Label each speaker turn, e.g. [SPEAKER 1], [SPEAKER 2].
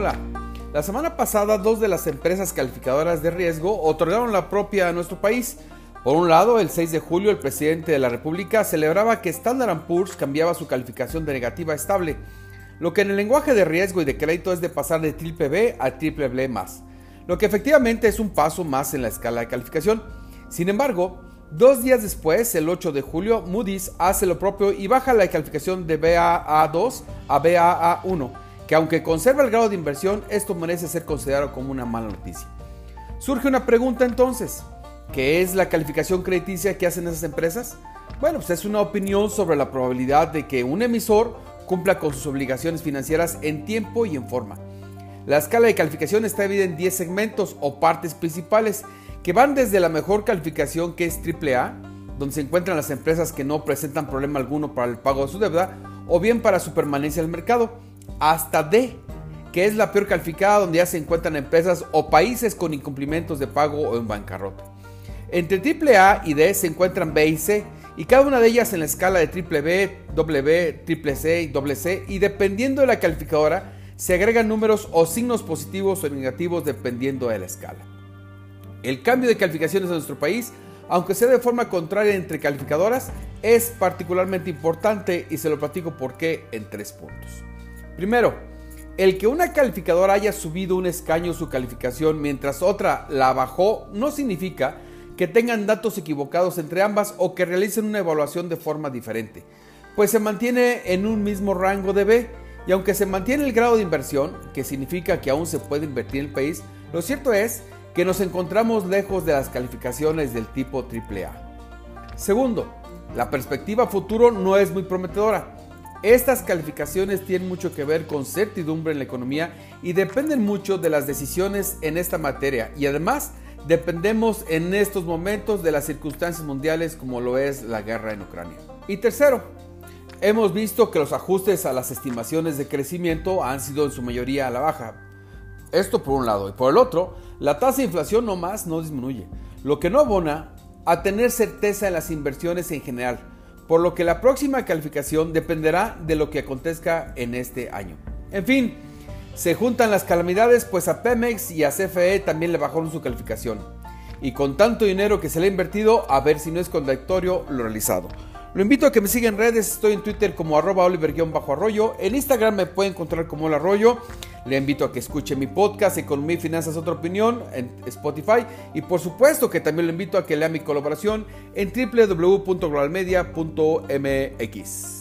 [SPEAKER 1] Hola. La semana pasada, dos de las empresas calificadoras de riesgo otorgaron la propia a nuestro país. Por un lado, el 6 de julio, el presidente de la República celebraba que Standard Poor's cambiaba su calificación de negativa a estable, lo que en el lenguaje de riesgo y de crédito es de pasar de triple B a triple B más, lo que efectivamente es un paso más en la escala de calificación. Sin embargo, dos días después, el 8 de julio, Moody's hace lo propio y baja la calificación de BAA2 a BAA1 que aunque conserva el grado de inversión, esto merece ser considerado como una mala noticia. Surge una pregunta entonces, ¿qué es la calificación crediticia que hacen esas empresas? Bueno, pues es una opinión sobre la probabilidad de que un emisor cumpla con sus obligaciones financieras en tiempo y en forma. La escala de calificación está dividida en 10 segmentos o partes principales que van desde la mejor calificación que es AAA, donde se encuentran las empresas que no presentan problema alguno para el pago de su deuda, o bien para su permanencia en el mercado hasta D, que es la peor calificada donde ya se encuentran empresas o países con incumplimientos de pago o en bancarrota. Entre AAA y D se encuentran B y C, y cada una de ellas en la escala de triple B, triple C y doble C, y dependiendo de la calificadora, se agregan números o signos positivos o negativos dependiendo de la escala. El cambio de calificaciones en nuestro país, aunque sea de forma contraria entre calificadoras, es particularmente importante y se lo platico por qué en tres puntos. Primero, el que una calificadora haya subido un escaño su calificación mientras otra la bajó no significa que tengan datos equivocados entre ambas o que realicen una evaluación de forma diferente, pues se mantiene en un mismo rango de B y aunque se mantiene el grado de inversión, que significa que aún se puede invertir en el país, lo cierto es que nos encontramos lejos de las calificaciones del tipo AAA. Segundo, la perspectiva futuro no es muy prometedora. Estas calificaciones tienen mucho que ver con certidumbre en la economía y dependen mucho de las decisiones en esta materia y además dependemos en estos momentos de las circunstancias mundiales como lo es la guerra en Ucrania. Y tercero, hemos visto que los ajustes a las estimaciones de crecimiento han sido en su mayoría a la baja. Esto por un lado y por el otro, la tasa de inflación no más no disminuye, lo que no abona a tener certeza en las inversiones en general por lo que la próxima calificación dependerá de lo que acontezca en este año. En fin, se juntan las calamidades, pues a Pemex y a CFE también le bajaron su calificación. Y con tanto dinero que se le ha invertido, a ver si no es contradictorio lo realizado. Lo invito a que me siga en redes, estoy en Twitter como arroba oliver-arroyo, en Instagram me puede encontrar como el arroyo, le invito a que escuche mi podcast Economía y Finanzas Otra Opinión en Spotify y por supuesto que también le invito a que lea mi colaboración en www.globalmedia.mx.